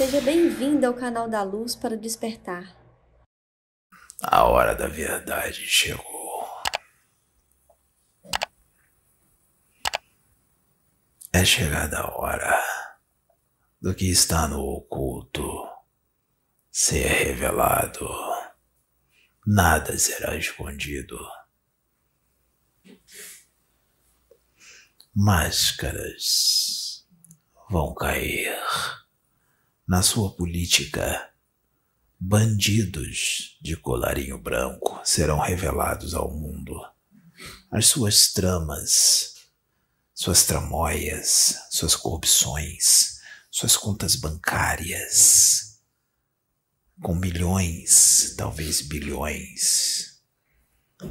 Seja bem-vindo ao canal da Luz para despertar. A hora da verdade chegou. É chegada a hora do que está no oculto ser revelado. Nada será escondido. Máscaras vão cair na sua política. Bandidos de colarinho branco serão revelados ao mundo. As suas tramas, suas tramóias, suas corrupções, suas contas bancárias, com milhões, talvez bilhões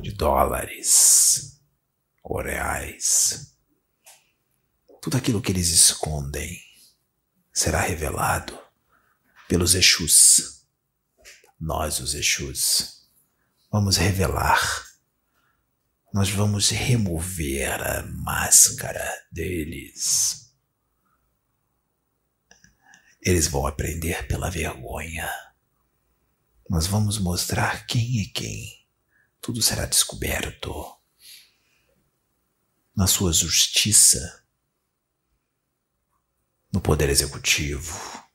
de dólares ou reais. Tudo aquilo que eles escondem será revelado pelos Exus. Nós, os Exus, vamos revelar, nós vamos remover a máscara deles. Eles vão aprender pela vergonha. Nós vamos mostrar quem é quem. Tudo será descoberto. Na sua justiça, no Poder Executivo,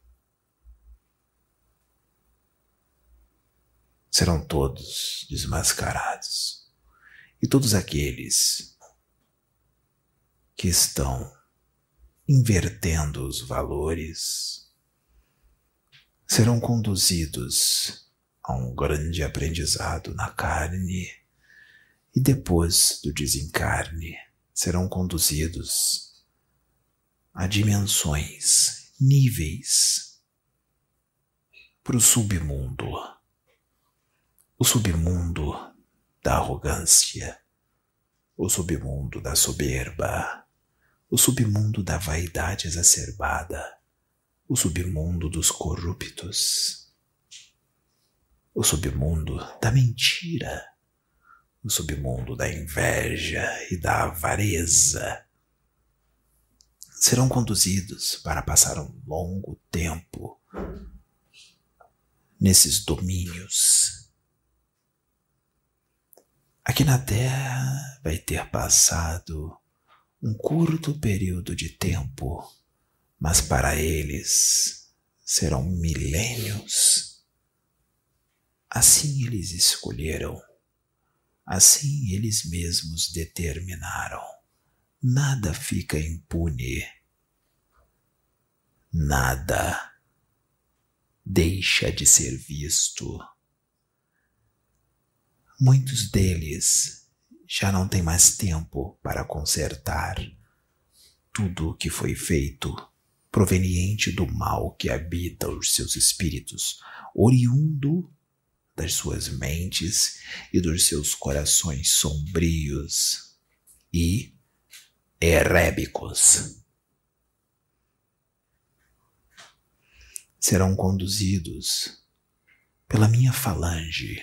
serão todos desmascarados. E todos aqueles que estão invertendo os valores serão conduzidos a um grande aprendizado na carne e depois do desencarne serão conduzidos a dimensões, níveis para o submundo o submundo da arrogância, o submundo da soberba, o submundo da vaidade exacerbada, o submundo dos corruptos, o submundo da mentira, o submundo da inveja e da avareza. Serão conduzidos para passar um longo tempo nesses domínios Aqui na Terra vai ter passado um curto período de tempo, mas para eles serão milênios. Assim eles escolheram, assim eles mesmos determinaram. Nada fica impune, nada deixa de ser visto Muitos deles já não têm mais tempo para consertar tudo o que foi feito proveniente do mal que habita os seus espíritos, oriundo das suas mentes e dos seus corações sombrios e erébicos. Serão conduzidos pela minha falange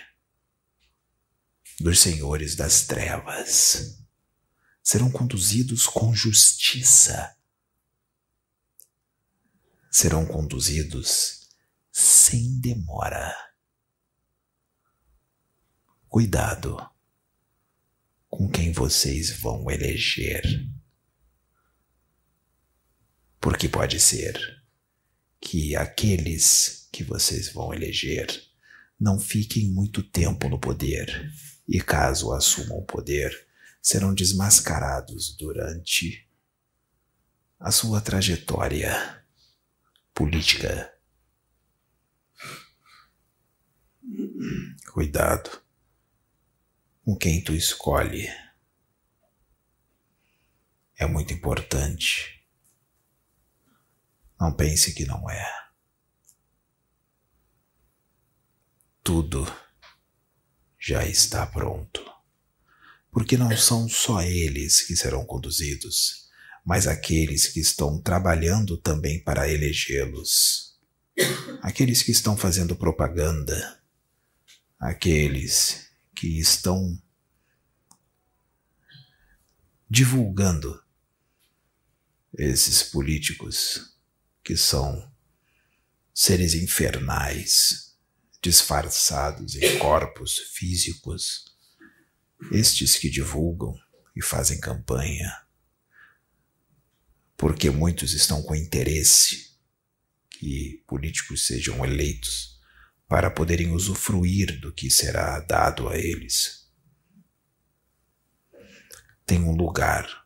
dos senhores das trevas. Serão conduzidos com justiça. Serão conduzidos sem demora. Cuidado com quem vocês vão eleger. Porque pode ser que aqueles que vocês vão eleger não fiquem muito tempo no poder e, caso assumam o poder, serão desmascarados durante a sua trajetória política. Cuidado com quem tu escolhe. É muito importante. Não pense que não é. Tudo já está pronto. Porque não são só eles que serão conduzidos, mas aqueles que estão trabalhando também para elegê-los. Aqueles que estão fazendo propaganda, aqueles que estão divulgando esses políticos que são seres infernais, disfarçados em corpos físicos, estes que divulgam e fazem campanha, porque muitos estão com interesse que políticos sejam eleitos para poderem usufruir do que será dado a eles. Tem um lugar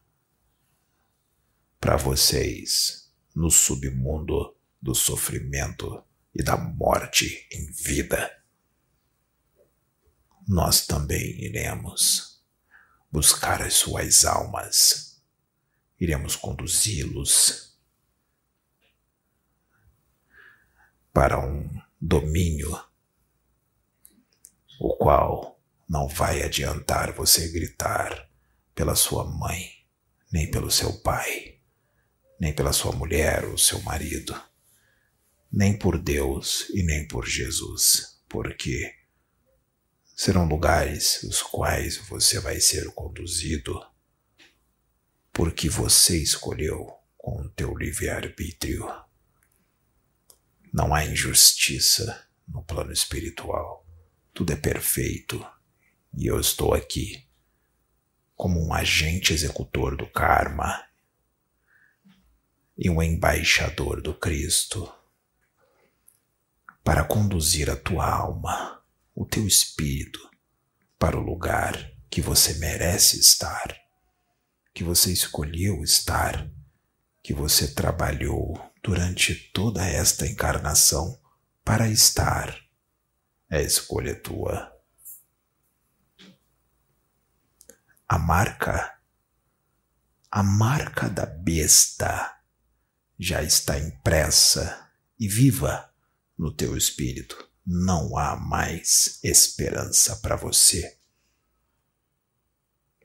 para vocês no submundo do sofrimento e da morte em vida. Nós também iremos buscar as suas almas, iremos conduzi-los para um domínio, o qual não vai adiantar você gritar pela sua mãe, nem pelo seu pai, nem pela sua mulher ou seu marido, nem por Deus e nem por Jesus, porque serão lugares os quais você vai ser conduzido porque você escolheu com o teu livre-arbítrio. Não há injustiça no plano espiritual. Tudo é perfeito. E eu estou aqui como um agente executor do karma e um embaixador do Cristo para conduzir a tua alma, o teu espírito, para o lugar que você merece estar, que você escolheu estar, que você trabalhou durante toda esta encarnação para estar. É escolha tua. A marca, a marca da besta já está impressa e viva no teu espírito. Não há mais esperança para você.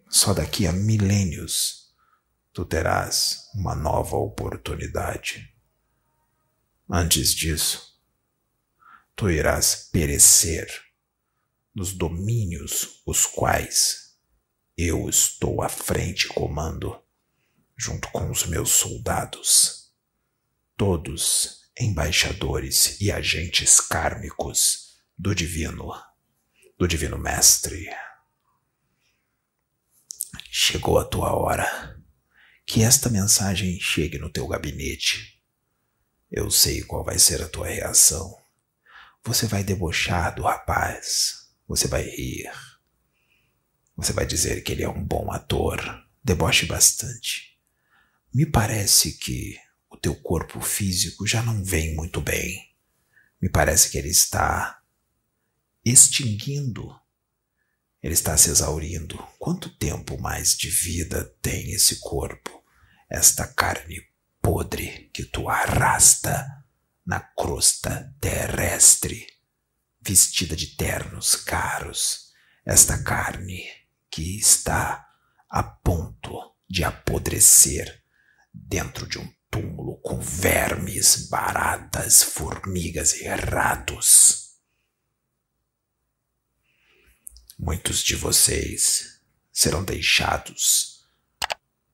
Só daqui a milênios tu terás uma nova oportunidade. Antes disso, tu irás perecer nos domínios os quais eu estou à frente comando, junto com os meus soldados, todos embaixadores e agentes kármicos do divino, do divino mestre. Chegou a tua hora. Que esta mensagem chegue no teu gabinete eu sei qual vai ser a tua reação. Você vai debochar do rapaz. Você vai rir. Você vai dizer que ele é um bom ator. Deboche bastante. Me parece que teu corpo físico já não vem muito bem. Me parece que ele está extinguindo. Ele está se exaurindo. Quanto tempo mais de vida tem esse corpo, esta carne podre que tu arrasta na crosta terrestre, vestida de ternos caros, esta carne que está a ponto de apodrecer dentro de um túmulo com vermes, baratas, formigas e ratos. Muitos de vocês serão deixados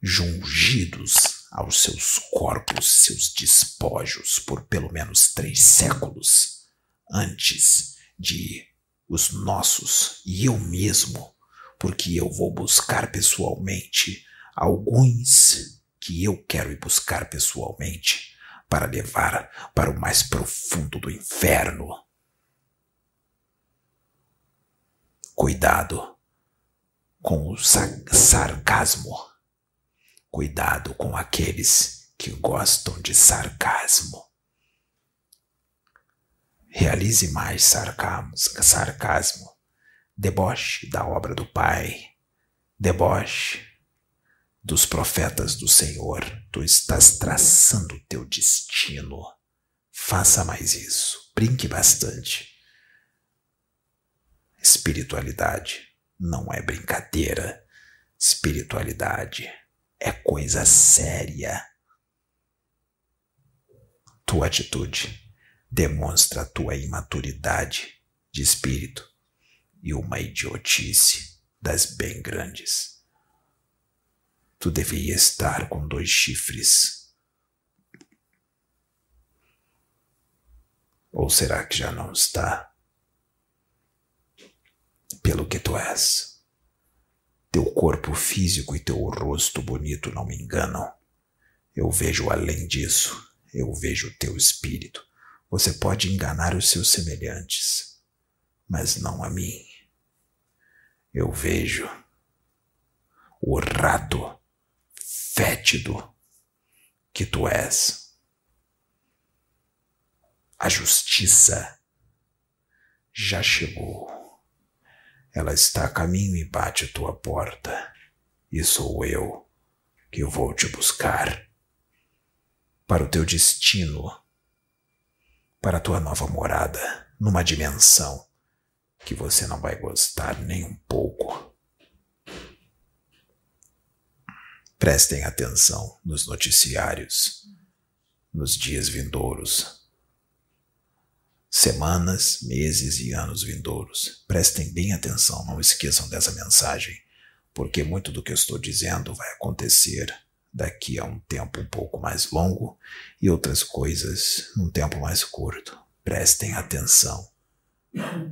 jungidos aos seus corpos, seus despojos, por pelo menos três séculos, antes de os nossos e eu mesmo, porque eu vou buscar pessoalmente alguns que eu quero ir buscar pessoalmente para levar para o mais profundo do inferno. Cuidado com o sarcasmo Cuidado com aqueles que gostam de sarcasmo. Realize mais sarcasmo, deboche da obra do Pai, deboche dos profetas do Senhor. Tu estás traçando o teu destino. Faça mais isso. Brinque bastante. Espiritualidade não é brincadeira. Espiritualidade é coisa séria. Tua atitude demonstra a tua imaturidade de espírito e uma idiotice das bem grandes. Tu devia estar com dois chifres. Ou será que já não está? Pelo que tu és. Teu corpo físico e teu rosto bonito não me enganam. Eu vejo além disso. Eu vejo teu espírito. Você pode enganar os seus semelhantes, mas não a mim. Eu vejo o rato fétido que tu és. A justiça já chegou. Ela está a caminho e bate a tua porta. E sou eu que vou te buscar para o teu destino, para a tua nova morada, numa dimensão que você não vai gostar nem um pouco. Prestem atenção nos noticiários, nos dias vindouros, semanas, meses e anos vindouros. Prestem bem atenção, não esqueçam dessa mensagem, porque muito do que eu estou dizendo vai acontecer daqui a um tempo um pouco mais longo e outras coisas num tempo mais curto. Prestem atenção,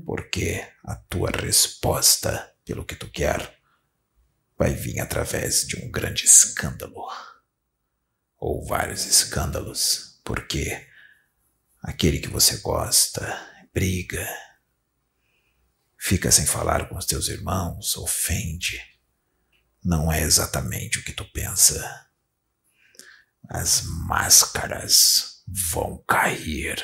porque a tua resposta pelo que tu quer vai vir através de um grande escândalo. Ou vários escândalos, porque aquele que você gosta briga, fica sem falar com os teus irmãos, ofende. Não é exatamente o que tu pensa. As máscaras vão cair.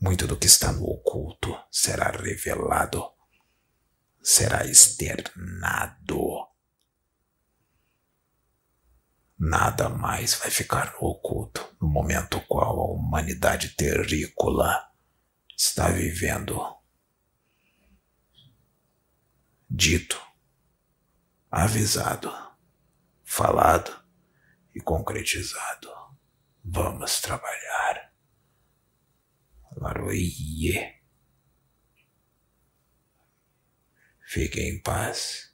Muito do que está no oculto será revelado será externado. Nada mais vai ficar oculto no momento qual a humanidade terrícola está vivendo. Dito, avisado, falado e concretizado. Vamos trabalhar. Laroie. Fique em paz.